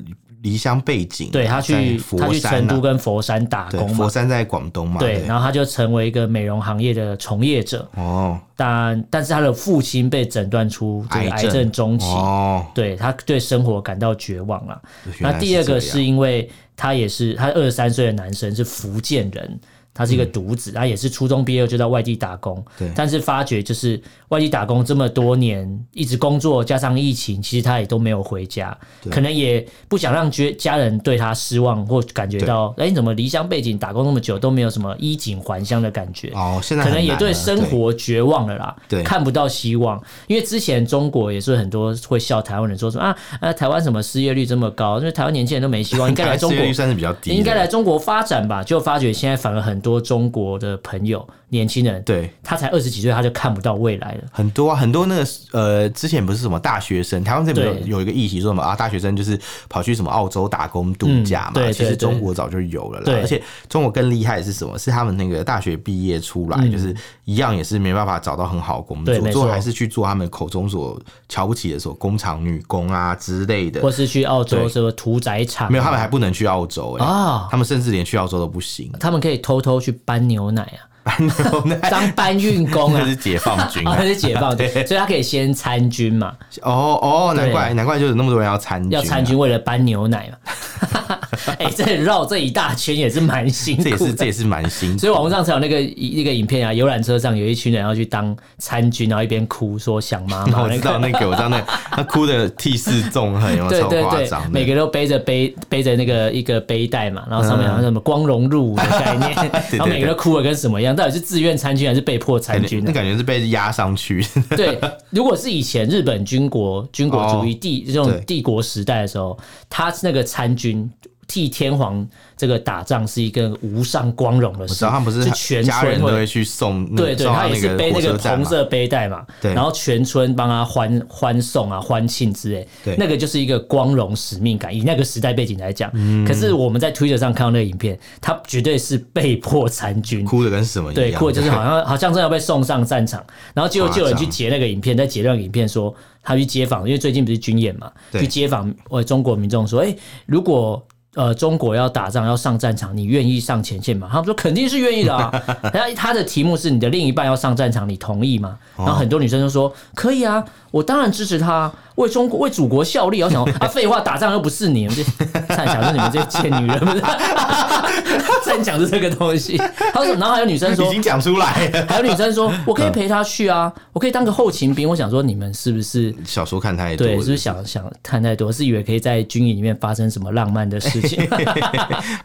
离乡背景，对他去他去成都跟佛山打工嘛，佛山在广东嘛，对，对，然后他就成为一个美容行业的从业者。哦，但但是他的父亲被诊断出这个癌症。中期。哦，对他对生活感到绝望了。那第二个是因为他也是他二十三岁的男生是福建人。他是一个独子，他也是初中毕业就到外地打工。对，但是发觉就是外地打工这么多年，一直工作加上疫情，其实他也都没有回家，可能也不想让觉家人对他失望或感觉到，哎，你怎么离乡背景打工那么久都没有什么衣锦还乡的感觉？哦，现在可能也对生活绝望了啦，对，看不到希望。因为之前中国也是很多会笑台湾人说说啊，啊，台湾什么失业率这么高？因为台湾年轻人都没希望，应该来中国算是比较低，应该来中国发展吧？就发觉现在反而很。多中国的朋友，年轻人，对，他才二十几岁，他就看不到未来了。很多啊，很多那个呃，之前不是什么大学生，台湾这边有有一个议题说什么啊，大学生就是跑去什么澳洲打工度假嘛。其实中国早就有了而且中国更厉害的是什么？是他们那个大学毕业出来，嗯、就是一样也是没办法找到很好的工作，最后还是去做他们口中所瞧不起的所工厂女工啊之类的，或是去澳洲什么屠宰场。没有，他们还不能去澳洲哎、欸、啊，他们甚至连去澳洲都不行。他们可以偷偷去搬牛奶啊。搬牛奶？*laughs* 当搬运工啊，*laughs* 那是解放军啊，那是解放军，*laughs* 所以他可以先参军嘛。哦哦，难怪难怪就是那么多人要参军，要参军为了搬牛奶嘛。*laughs* 哎，这绕这一大圈也是蛮辛苦，这也是这也是蛮辛苦。所以网络上才有那个一个影片啊，游览车上有一群人要去当参军，然后一边哭说想妈妈。*laughs* 我知道那个，我知道那 *laughs* 他哭的涕泗纵横，有没有超夸张？每个都背着背背着那个一个背带嘛，然后上面好像什么光荣入伍的概念，然后每个都哭的跟什么一样。到底是自愿参军还是被迫参军？那感觉是被压上去。对，如果是以前日本军国军国主义帝这种帝国时代的时候，他是那个参军。经替天皇这个打仗是一个无上光荣的事。我知道他们不是全村都会。去送，对对，他也是背那个红色背带嘛，对，然后全村帮他欢欢送啊、欢庆之类，对，那个就是一个光荣使命感。以那个时代背景来讲，可是我们在推特上看到那个影片，他绝对是被迫参军，哭的跟什么一样？对，哭的就是好像 *laughs* 好像真的要被送上战场，然后结果就有人去截那个影片，在截那个影片说他去街访，因为最近不是军演嘛，去街访我中国民众说，哎，如果呃，中国要打仗要上战场，你愿意上前线吗？他们说肯定是愿意的啊。*laughs* 然后他的题目是你的另一半要上战场，你同意吗？然后很多女生就说可以啊，我当然支持他。为中国为祖国效力，我想说 *laughs* 啊，废话，打仗又不是你，我 *laughs* 就在想说你们这些贱女人，不是 *laughs* 在讲的这个东西。他说，然后还有女生说，已经讲出来了，还有女生说，我可以陪他去啊，我可以当个后勤兵。我想说，你们是不是小说看太多？对，是不是想想看太多？是以为可以在军营里面发生什么浪漫的事事情，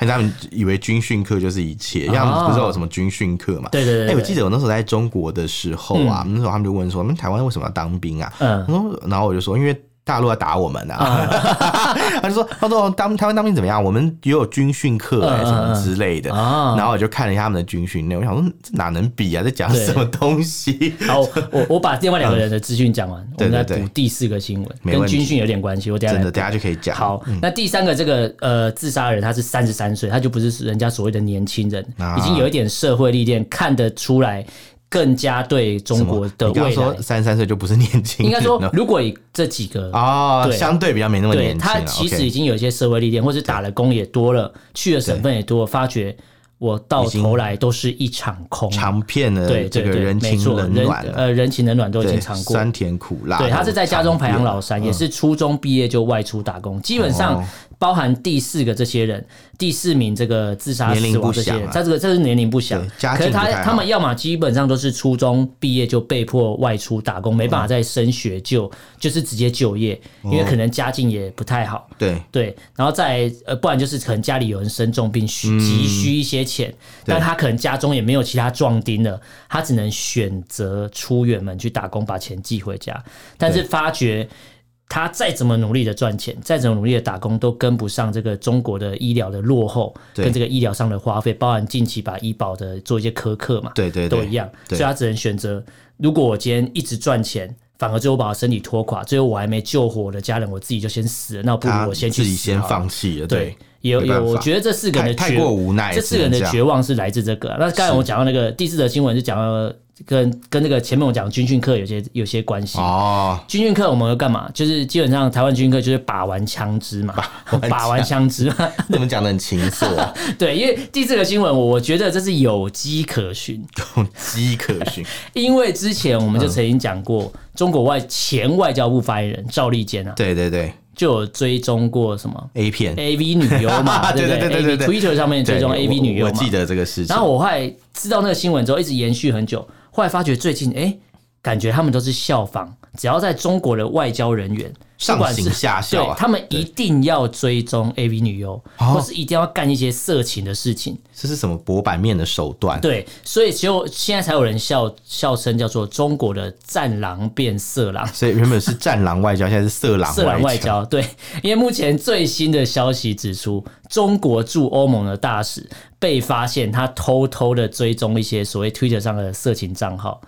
让他们以为军训课就是一切，因为他们不知道有什么军训课嘛？对对对。哎，我记得我那时候在中国的时候啊，那时候他们就问说：“我们台湾为什么要当兵啊？”嗯，然后我就说：“因为。”大陆要打我们啊！*laughs* 他就说：“他说当台湾当兵怎么样？我们也有军训课哎，什么之类的。”然后我就看了一下他们的军训内容，我想说这哪能比啊？在讲什么东西？*laughs* 好，我我把另外两个人的资讯讲完，我们再补第四个新闻，跟军训有点关系。我等下等下就可以讲。好，那第三个这个呃自杀人，他是三十三岁，他就不是人家所谓的年轻人，已经有一点社会历练，看得出来。更加对中国的未来，说三十三岁就不是年轻人。应该说，如果以这几个啊，相对比较没那么年轻，他其实已经有一些社会历练，或者打了工也多了，去的省份也多了，发觉我到头来都是一场空，尝遍了对这个人情冷暖，呃，人情冷暖都已经尝过，酸甜苦辣。对，他是在家中排行老三，也是初中毕业就外出打工，基本上。包含第四个这些人，第四名这个自杀死亡这些人，他这个这是年龄不详，可是他他们要么基本上都是初中毕业就被迫外出打工，没办法再升学就就是直接就业，因为可能家境也不太好。对。对，然后再呃，不然就是可能家里有人生重病需急需一些钱，但他可能家中也没有其他壮丁了，他只能选择出远门去打工，把钱寄回家，但是发觉。他再怎么努力的赚钱，再怎么努力的打工，都跟不上这个中国的医疗的落后，跟这个医疗上的花费，包含近期把医保的做一些苛刻嘛，对对，都一样，所以他只能选择，如果我今天一直赚钱，反而最后把我身体拖垮，最后我还没救活我的家人，我自己就先死了，那不如我先去自己先放弃了，对，有有，我觉得这四个人的太过无奈，这四个人的绝望是来自这个。那刚才我讲到那个第四则新闻是讲到。跟跟那个前面我讲军训课有些有些关系哦。军训课我们要干嘛？就是基本上台湾军训课就是把玩枪支嘛，把玩枪支。你们讲的很情色。*laughs* 对，因为第四个新闻，我我觉得这是有机可循，有机可循。*laughs* 因为之前我们就曾经讲过，中国外前外交部发言人赵立坚啊，对对对，就有追踪过什么 A 片 AV 女优嘛，*laughs* 对对对对对，Twitter 上面追踪 AV 女优嘛，我记得这个事情。然后我后来知道那个新闻之后，一直延续很久。后来发觉最近，哎，感觉他们都是效仿，只要在中国的外交人员。上行下效，他们一定要追踪 AV 女优，或是一定要干一些色情的事情。这是什么博版面的手段？对，所以只有现在才有人笑笑称叫做中国的战狼变色狼。所以原本是战狼外交，现在是色狼色狼外交。对，因为目前最新的消息指出，中国驻欧盟的大使被发现他偷偷的追踪一些所谓 Twitter 上的色情账号。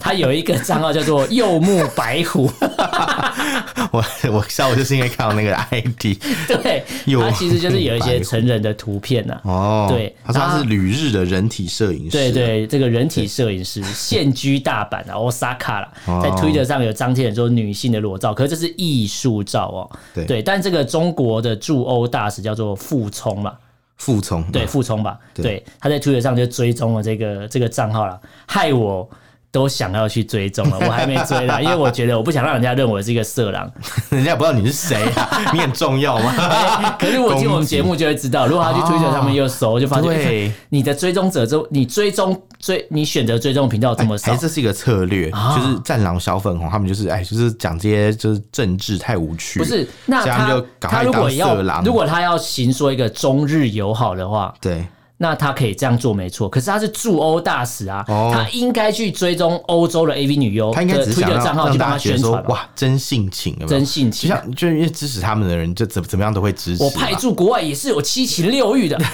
他有一个账号叫做 *laughs* 柚木白虎。*laughs* 我 *laughs* 我下午就是因为看到那个 ID，*laughs* 对，他其实就是有一些成人的图片呐。哦，对，他说他是旅日的人体摄影师。对对，这个人体摄影师 *laughs* 现居大阪啊，Osaka 啦，在 Twitter 上有张贴很多女性的裸照，可是这是艺术照哦。对，但这个中国的驻欧大使叫做傅聪嘛，傅聪，对，傅聪吧，对，他在 Twitter 上就追踪了这个这个账号了，害我。都想要去追踪了，我还没追啦，*laughs* 因为我觉得我不想让人家认为我是一个色狼，*laughs* 人家也不知道你是谁啊，*laughs* 你很重要吗？欸、可是我听我们节目就会知道，如果他去推特上面又搜，就发现对你的追踪者就你追踪追你选择追踪频道这么少，哎，这是一个策略，啊、就是战狼小粉红他们就是哎，就是讲这些就是政治太无趣，不是？那他他如果要如果他要行说一个中日友好的话，对。那他可以这样做没错，可是他是驻欧大使啊，哦、他应该去追踪欧洲的 AV 女优，他应该只是想让让大家宣传哇，真性情有有，真性情，就像就因为支持他们的人，就怎怎么样都会支持。我派驻国外也是有七情六欲的。*laughs*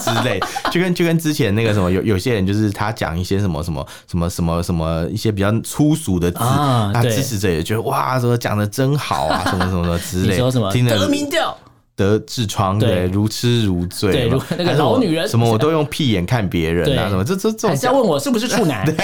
之类，就跟就跟之前那个什么有有些人就是他讲一些什么什么什么什么什么一些比较粗俗的字，啊、他支持者也觉得哇，什么讲的真好啊，什么什么的之类，*laughs* 你说什么？听得民调。得痔疮，对，如痴如醉，对，如那个老女人，什么我都用屁眼看别人啊，什么这这这，还是要问我是不是处男？*laughs* 对，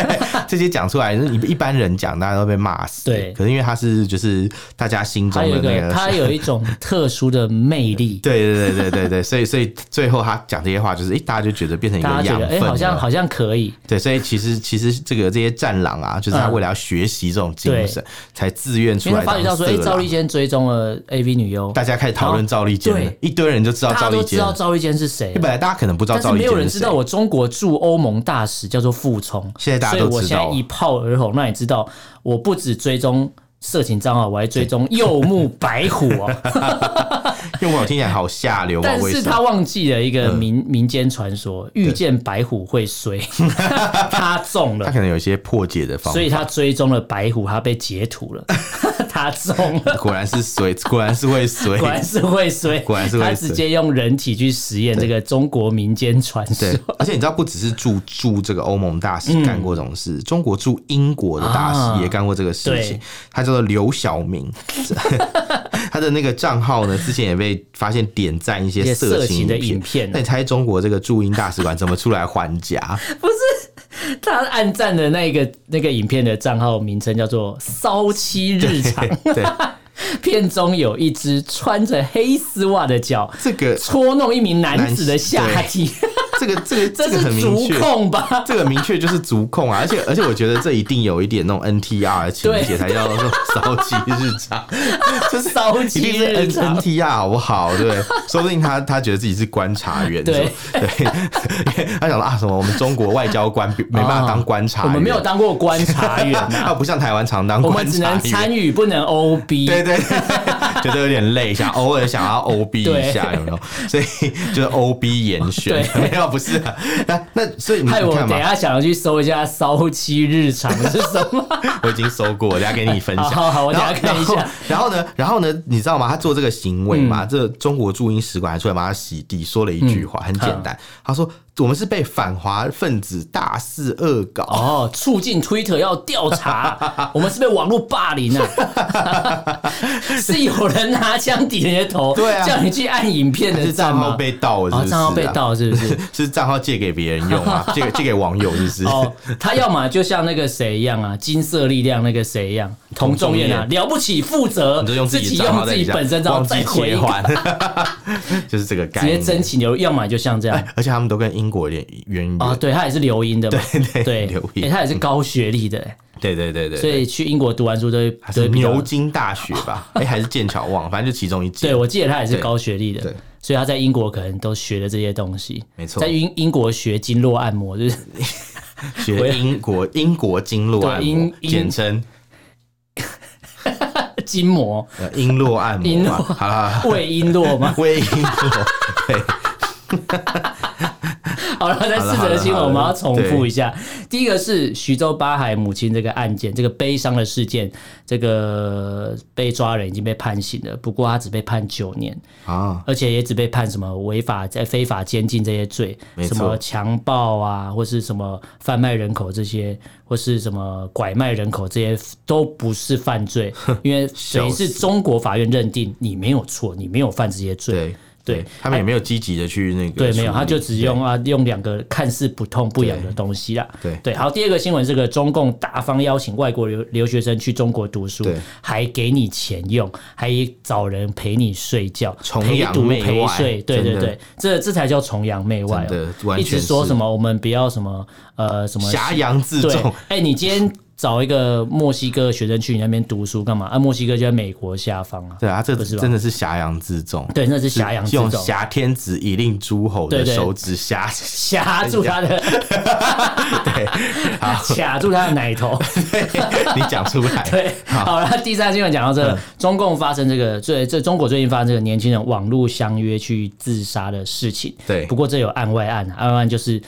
这些讲出来，你一般人讲，大家都被骂死。对，可是因为他是就是大家心中的那个，*laughs* 他有一种特殊的魅力。*laughs* 对对对对对对，所以所以最后他讲这些话，就是哎，大家就觉得变成一个样分，哎，好像好像可以。对，所以其实其实这个这些战狼啊，就是他为了要学习这种精神，才自愿出来。发觉到说，哎，赵立坚追踪了 AV 女优，大家开始讨论赵立坚，一堆人。就知道赵立坚，知道赵立坚是谁？本来大家可能不知道赵立坚，没有人知道我中国驻欧盟大使叫做傅聪。现在大家都知道，所以我现在一炮而红，那你知道，我不止追踪色情账号，我还追踪柚木白虎哦。*laughs* 柚木听起来好下流，但是他忘记了一个民民间传说，遇见白虎会衰，*laughs* 他中了，他可能有一些破解的方法，所以他追踪了白虎，他被截图了，他中了，*laughs* 果然是水，果然是会水，果然是会水，果然是会水，他直接用人体去实验这个中国民间传说，而且你知道，不只是驻驻这个欧盟大使干过这种事，中国驻英国的大使也干过这个事情，他叫做刘晓明，*laughs* 他的那个账号呢，之前也被。发现点赞一些色情的影片，那你猜中国这个驻英大使馆怎么出来还价？*laughs* 不是，他暗赞的那个那个影片的账号名称叫做“骚妻日常”，对，*laughs* 片中有一只穿着黑丝袜的脚，这个戳弄一名男子的下体。这个这个 *laughs* 这个很明确，足控吧？*laughs* 这个明确就是足控啊！而且而且，我觉得这一定有一点那种 NTR 的情节才叫做骚气日常，*laughs* 就是骚妻一定是 NTR 好不好？对，说不定他他觉得自己是观察员，对对，他想说啊什么？我们中国外交官没办法当观察员，我们没有当过观察员，他不像台湾常当，我们只能参与，不能 OB。对对，觉得有点累，想偶尔想要 OB 一下，有没有？所以就是 OB 严选，没有。不是啊，那那所以你看，我等下想要去搜一下“骚妻日常”是什么？*laughs* 我已经搜过，等下给你分享。好好，我等下看一下。然后呢，然后呢，你知道吗？他做这个行为嘛？这中国驻英使馆还出来帮他洗地，说了一句话，很简单，他说。我们是被反华分子大肆恶搞。哦，促进 Twitter 要调查，*laughs* 我们是被网络霸凌啊，*laughs* 是有人拿枪抵你的头，对啊，叫你去按影片的账号被盗，是账号被盗是不是？*laughs* 是账号借给别人用啊，借给借给网友是不是？哦，他要么就像那个谁一样啊，金色力量那个谁一样，童仲彦啊，了不起负责，自己用自己本身账号再回还，就是这个概念，直接真情流，要么就像这样，而且他们都跟英。国点原因啊，对他也是留英的嘛，对对对，留英，他也是高学历的，对对对对，所以去英国读完书都还是牛津大学吧？*laughs* 哎，还是剑桥忘了，反正就其中一届。对，我记得他也是高学历的，所以他在英国可能都学了这些东西。没错，在英英国学经络按摩，就是 *laughs* 学英国英国经络按摩，简称筋膜，*laughs* 经络按摩，好了，魏瓔珞吗？魏瓔珞，对。好了，再四则新闻，我们要重复一下。第一个是徐州八海母亲这个案件，这个悲伤的事件，这个被抓人已经被判刑了，不过他只被判九年啊，而且也只被判什么违法在非法监禁这些罪，什么强暴啊，或是什么贩卖人口这些，或是什么拐卖人口这些，都不是犯罪，*laughs* 因为等于是中国法院认定你没有错，你没有犯这些罪。对他们也没有积极的去那个，对，没有，他就只用啊用两个看似不痛不痒的东西啦。对。对，好，第二个新闻，这个中共大方邀请外国留留学生去中国读书，还给你钱用，还找人陪你睡觉，陪读陪睡，对对对，这这才叫崇洋媚外哦。一直说什么我们不要什么呃什么挟洋自重，哎，你今天。找一个墨西哥学生去你那边读书干嘛？啊，墨西哥就在美国下方啊。对啊，这不是真的是挟洋自重。对，那是挟洋自重。用挟天子以令诸侯的手指挟挟住他的，*laughs* 对，*laughs* 卡住他的奶头。*laughs* 你讲出来。对，好了，第三新闻讲到这个，中共发生这个最这中国最近发生这个年轻人网络相约去自杀的事情。对，不过这有案外案，案外案就是。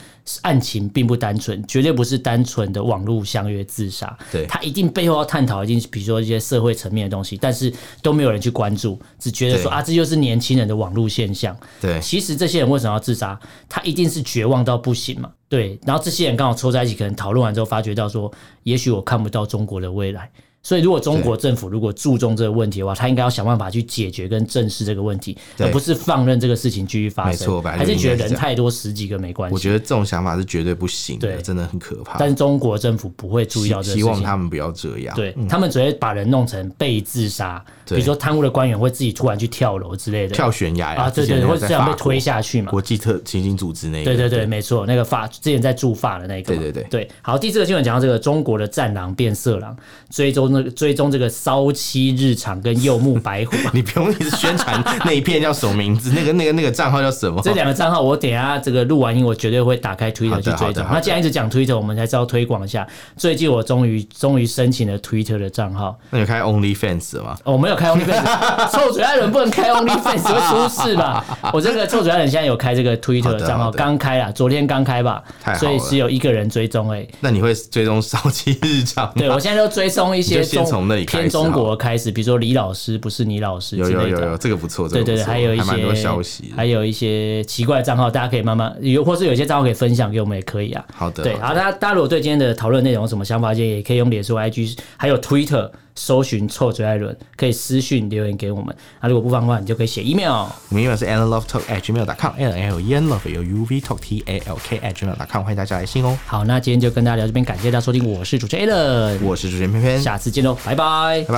案情并不单纯，绝对不是单纯的网络相约自杀。对，他一定背后要探讨一定，比如说一些社会层面的东西，但是都没有人去关注，只觉得说啊，这就是年轻人的网络现象。对，其实这些人为什么要自杀？他一定是绝望到不行嘛。对，然后这些人刚好凑在一起，可能讨论完之后，发觉到说，也许我看不到中国的未来。所以，如果中国政府如果注重这个问题的话，他应该要想办法去解决跟正视这个问题，而不是放任这个事情继续发生。没错，还是觉得人太多十几个没关系。我觉得这种想法是绝对不行的，真的很可怕。但是中国政府不会注意到这个，希望他们不要这样。对，他们只会把人弄成被自杀，比如说贪污的官员会自己突然去跳楼之类的，跳悬崖啊，对对，会这样被推下去嘛。国际特刑警组织那个，对对对，没错，那个法之前在驻法的那个，对对对对。好，第四个新闻讲到这个中国的战狼变色狼，追踪那个追踪这个骚妻日常跟柚木白虎。*laughs* 你不用一直宣传那一片叫什么名字，那个那个那个账号叫什么？这两个账号我等下这个录完音，我绝对会打开 Twitter 去追踪。那既然一直讲 Twitter，我们才知道推广一下。最近我终于终于申请了 Twitter 的账号。那你开 OnlyFans 了吗？哦，我没有开 OnlyFans，*laughs* 臭嘴爱人不能开 OnlyFans 会出事吧？*laughs* 我这个臭嘴爱人现在有开这个 Twitter 的账号，刚开啊，昨天刚开吧，所以只有一个人追踪哎。那你会追踪骚妻日常？对，我现在都追踪一些中偏中国开始，比如说李老师不是你老师之类的，有有有有，这个不错，对对对，还有一些消息，还有一些奇怪的账号，大家可以慢慢有，或是有些账号可以分享给我们也可以啊。好的，对，好，大家大家如果对今天的讨论内容有什么想法，也可以用脸书、IG，还有 Twitter。搜寻臭嘴艾伦，可以私讯留言给我们。那如果不方便，你就可以写 email。我们 email 是 alanlovetalk@gmail.com，a l n l e n love 有 u v talk t a l k at gmail.com，欢迎大家来信哦。好，那今天就跟大家聊这边，感谢大家收听，我是主持人艾伦，我是主持人偏偏，下次见喽，拜拜，拜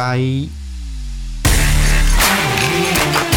拜。